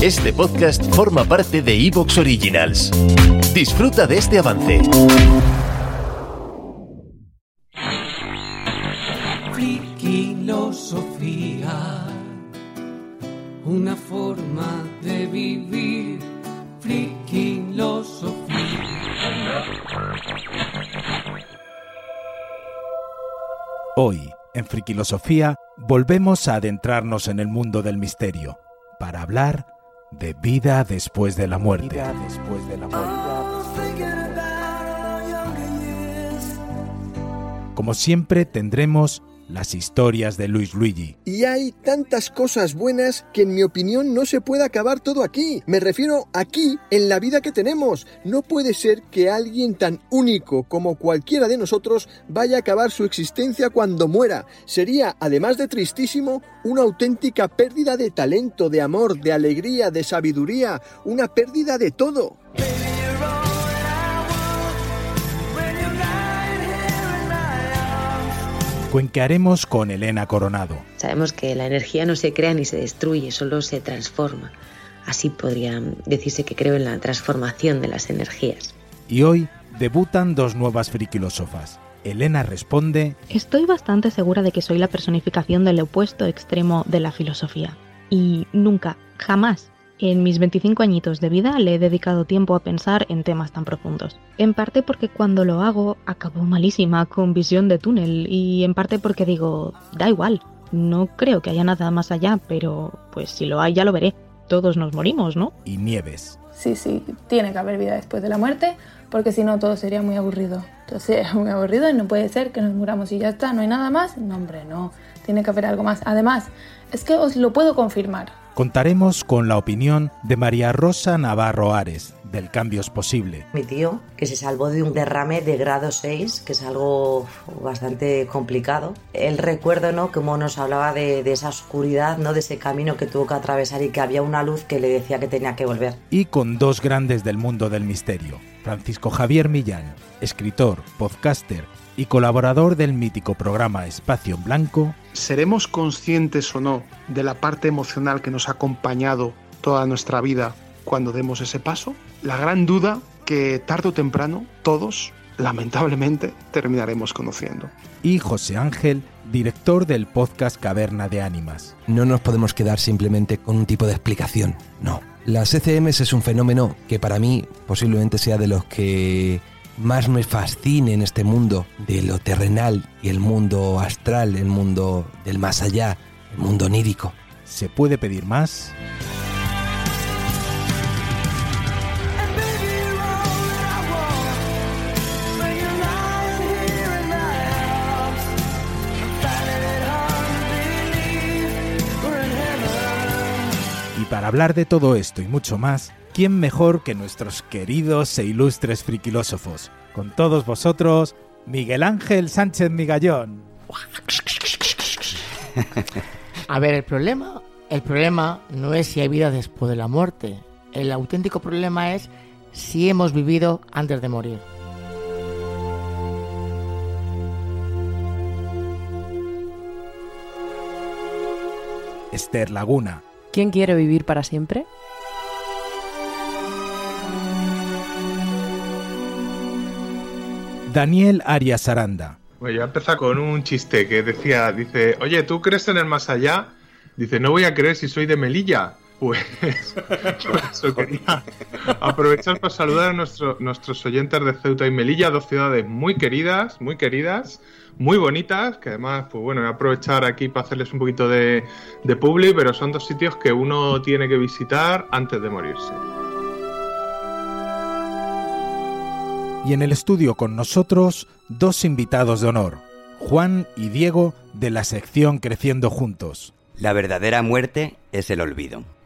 Este podcast forma parte de Evox Originals. Disfruta de este avance. Friquilosofía, una forma de vivir. Friquilosofía. Hoy, en Friquilosofía, volvemos a adentrarnos en el mundo del misterio para hablar de vida después de la muerte. Vida después de la muerte. Como siempre, tendremos las historias de Luis Luigi. Y hay tantas cosas buenas que en mi opinión no se puede acabar todo aquí. Me refiero aquí, en la vida que tenemos. No puede ser que alguien tan único como cualquiera de nosotros vaya a acabar su existencia cuando muera. Sería, además de tristísimo, una auténtica pérdida de talento, de amor, de alegría, de sabiduría, una pérdida de todo. Cuenquearemos con Elena Coronado. Sabemos que la energía no se crea ni se destruye, solo se transforma. Así podría decirse que creo en la transformación de las energías. Y hoy debutan dos nuevas friquilósofas. Elena responde, Estoy bastante segura de que soy la personificación del opuesto extremo de la filosofía. Y nunca, jamás, en mis 25 añitos de vida le he dedicado tiempo a pensar en temas tan profundos. En parte porque cuando lo hago acabo malísima con visión de túnel y en parte porque digo, da igual, no creo que haya nada más allá, pero pues si lo hay ya lo veré. Todos nos morimos, ¿no? y Nieves. Sí, sí, tiene que haber vida después de la muerte, porque si no todo sería muy aburrido. Entonces es muy aburrido y no puede ser que nos muramos y ya está, no hay nada más. No, hombre, no, tiene que haber algo más. Además, es que os lo puedo confirmar. Contaremos con la opinión de María Rosa Navarro Ares, del Cambio es Posible. Mi tío, que se salvó de un derrame de grado 6, que es algo bastante complicado. El recuerdo, ¿no? Como nos hablaba de, de esa oscuridad, ¿no? De ese camino que tuvo que atravesar y que había una luz que le decía que tenía que volver. Y con dos grandes del mundo del misterio. Francisco Javier Millán, escritor, podcaster y colaborador del mítico programa Espacio en Blanco, ¿Seremos conscientes o no de la parte emocional que nos ha acompañado toda nuestra vida cuando demos ese paso? La gran duda que tarde o temprano todos, lamentablemente, terminaremos conociendo. y José Ángel, director del podcast Caverna de Ánimas. No nos podemos quedar simplemente con un tipo de explicación, no. Las ECMs es un fenómeno que para mí posiblemente sea de los que más me fascine en este mundo de lo terrenal y el mundo astral, el mundo del más allá, el mundo onírico. ¿Se puede pedir más? Para hablar de todo esto y mucho más, ¿quién mejor que nuestros queridos e ilustres friquilósofos? Con todos vosotros, Miguel Ángel Sánchez Migallón. A ver, el problema, el problema no es si hay vida después de la muerte. El auténtico problema es si hemos vivido antes de morir. Esther Laguna. ¿Quién quiere vivir para siempre? Daniel Arias Aranda. Bueno, yo voy a empezar con un chiste que decía, dice, oye, ¿tú crees en el más allá? Dice, no voy a creer si soy de Melilla. Pues por eso quería aprovechar para saludar a nuestro- nuestros oyentes de Ceuta y Melilla, dos ciudades muy queridas, muy queridas, muy bonitas, que además, pues bueno, voy a aprovechar aquí para hacerles un poquito de, de publi, pero son dos sitios que uno tiene que visitar antes de morirse. Y en el estudio con nosotros, dos invitados de honor, Juan y Diego de la sección Creciendo Juntos. La verdadera muerte es el olvido.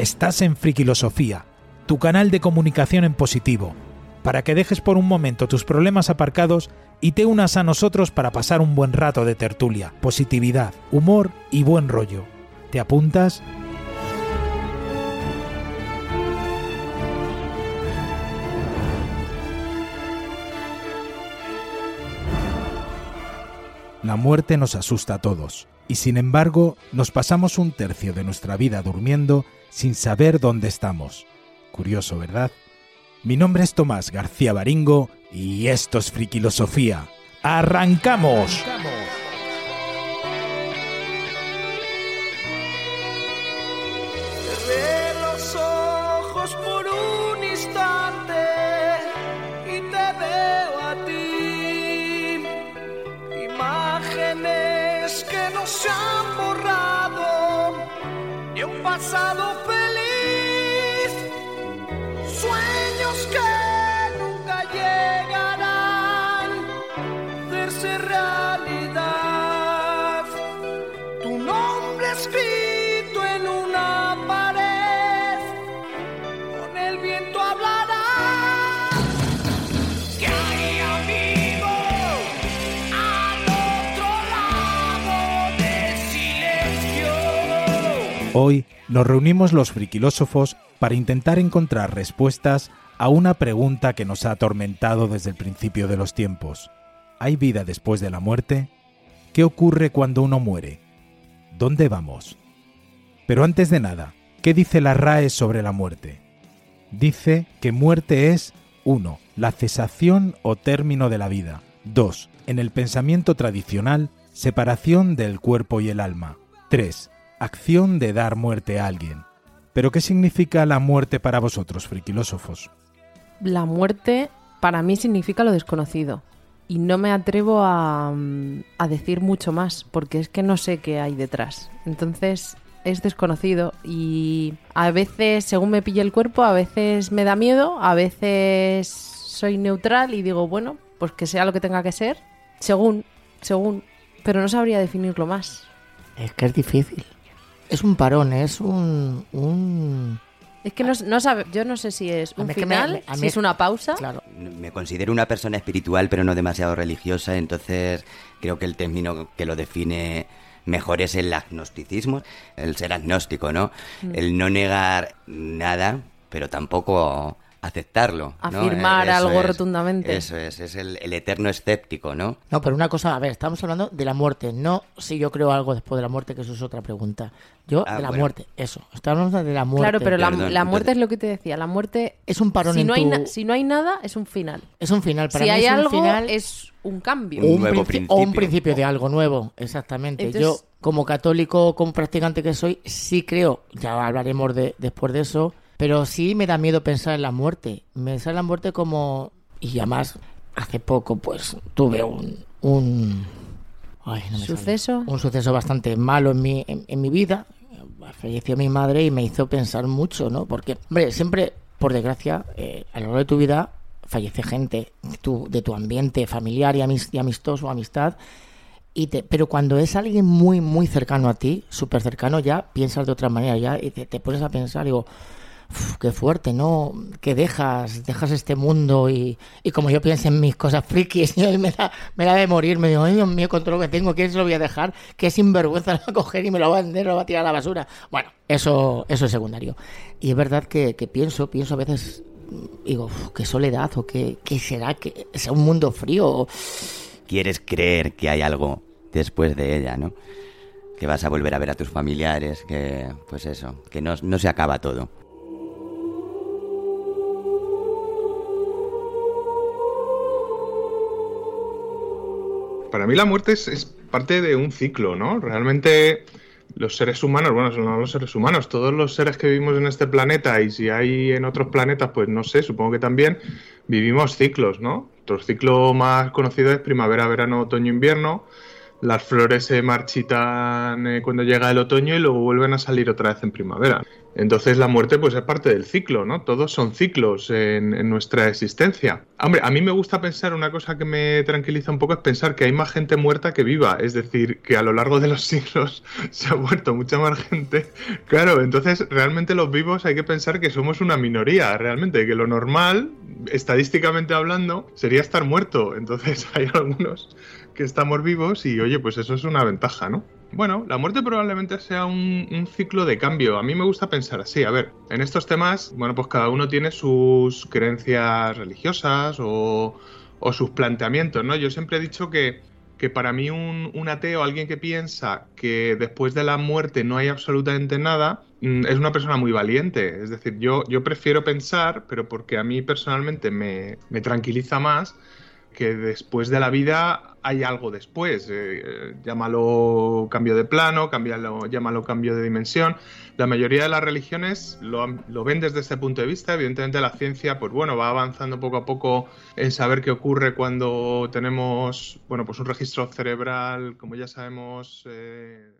Estás en Friquilosofía, tu canal de comunicación en positivo, para que dejes por un momento tus problemas aparcados y te unas a nosotros para pasar un buen rato de tertulia, positividad, humor y buen rollo. ¿Te apuntas? La muerte nos asusta a todos, y sin embargo nos pasamos un tercio de nuestra vida durmiendo sin saber dónde estamos. Curioso, ¿verdad? Mi nombre es Tomás García Baringo y esto es Friquilosofía. ¡Arrancamos! Cerré pasado feliz. Sueños Hoy nos reunimos los friquilósofos para intentar encontrar respuestas a una pregunta que nos ha atormentado desde el principio de los tiempos. ¿Hay vida después de la muerte? ¿Qué ocurre cuando uno muere? ¿Dónde vamos? Pero antes de nada, ¿qué dice la RAE sobre la muerte? Dice que muerte es 1. La cesación o término de la vida. 2. En el pensamiento tradicional, separación del cuerpo y el alma. 3. Acción de dar muerte a alguien. ¿Pero qué significa la muerte para vosotros, friquilósofos? La muerte para mí significa lo desconocido. Y no me atrevo a, a decir mucho más, porque es que no sé qué hay detrás. Entonces es desconocido y a veces, según me pilla el cuerpo, a veces me da miedo, a veces soy neutral y digo, bueno, pues que sea lo que tenga que ser, según, según, pero no sabría definirlo más. Es que es difícil. Es un parón, es un... un... Es que no, no sabe, yo no sé si es A un mí es que me- final, me- a si es una pausa. Claro. Me considero una persona espiritual, pero no demasiado religiosa, entonces creo que el término que lo define mejor es el agnosticismo, el ser agnóstico, ¿no? Mm. El no negar nada, pero tampoco aceptarlo. Afirmar algo es, rotundamente. Eso es, es el, el eterno escéptico, ¿no? No, pero una cosa, a ver, estamos hablando de la muerte, no si yo creo algo después de la muerte, que eso es otra pregunta. Yo, Ah, de la bueno. muerte, eso. Estamos hablando de la muerte. Claro, pero la, Perdón, la muerte entonces- es lo que te decía. La muerte Es un parón si en no, hay tu- na- si no hay nada, es un final. Es un final, para si mí hay es un algo, final... es un cambio. Un un nuevo princi- O un principio. principio de algo nuevo, exactamente. Entonces- Yo, como católico, como practicante que soy, sí creo, ya hablaremos de, después de eso, pero sí me da miedo pensar en la muerte. Me sale la muerte como... Y además, hace poco, pues, tuve un... un ay, no me sale. ¿Suceso? Un suceso bastante malo en mi, en, en mi vida. Falleció mi madre y me hizo pensar mucho, ¿no? Porque, hombre, siempre, por desgracia, eh, a lo largo de tu vida fallece gente de tu, de tu ambiente familiar y, amis- y amistoso, amistad. Y te, pero cuando es alguien muy, muy cercano a ti, súper cercano, ya piensas de otra manera, ya y te, te pones a pensar, digo, "Uf, qué fuerte, ¿no? Que dejas, dejas este mundo y, y como yo pienso en mis cosas frikis, y me da, me da de morir, me digo, ay Dios mío, con todo lo que tengo, ¿quién se lo voy a dejar? Que sinvergüenza lo va a coger y me lo va a vender, lo va a tirar a la basura. Bueno, eso, eso es secundario. Y es verdad que, pienso, pienso a veces, digo, "Uf, qué soledad o qué, qué será, que sea un mundo frío. Quieres creer que hay algo después de ella, ¿no? Que vas a volver a ver a tus familiares, que, pues eso, que no, no se acaba todo. Para mí la muerte es, parte de un ciclo, ¿no? Realmente los seres humanos, bueno, no los seres humanos, todos los seres que vivimos en este planeta y si hay en otros planetas, pues no sé, supongo que también vivimos ciclos, ¿no? Nuestro ciclo más conocido es primavera, verano, otoño, invierno. Las flores se marchitan eh, cuando llega el otoño y luego vuelven a salir otra vez en primavera. Entonces la muerte pues es parte del ciclo, ¿no? Todos son ciclos en, nuestra existencia. Hombre, a mí me gusta pensar, una cosa que me tranquiliza un poco es pensar que hay más gente muerta que viva, es decir, que a lo largo de los siglos se ha muerto mucha más gente. Claro, entonces realmente los vivos hay que pensar que somos una minoría, realmente, que lo normal, estadísticamente hablando, sería estar muerto. Entonces hay algunos que estamos vivos y oye, pues eso es una ventaja, ¿no? Bueno, la muerte probablemente sea un, ciclo de cambio. A mí me gusta pensar así. A ver, en estos temas, bueno, pues cada uno tiene sus creencias religiosas o, sus planteamientos, ¿no? Yo siempre he dicho que, que para mí un, un, ateo, alguien que piensa que después de la muerte no hay absolutamente nada, mm, es una persona muy valiente. Es decir, yo, yo prefiero pensar, pero porque a mí personalmente me, me tranquiliza más, que después de la vida hay algo después. Eh, eh, llámalo cambio de plano, cambialo, llámalo cambio de dimensión. La mayoría de las religiones lo, lo, ven desde ese punto de vista. Evidentemente la ciencia, pues bueno, va avanzando poco a poco en saber qué ocurre cuando tenemos, bueno, pues un registro cerebral, como ya sabemos. Eh,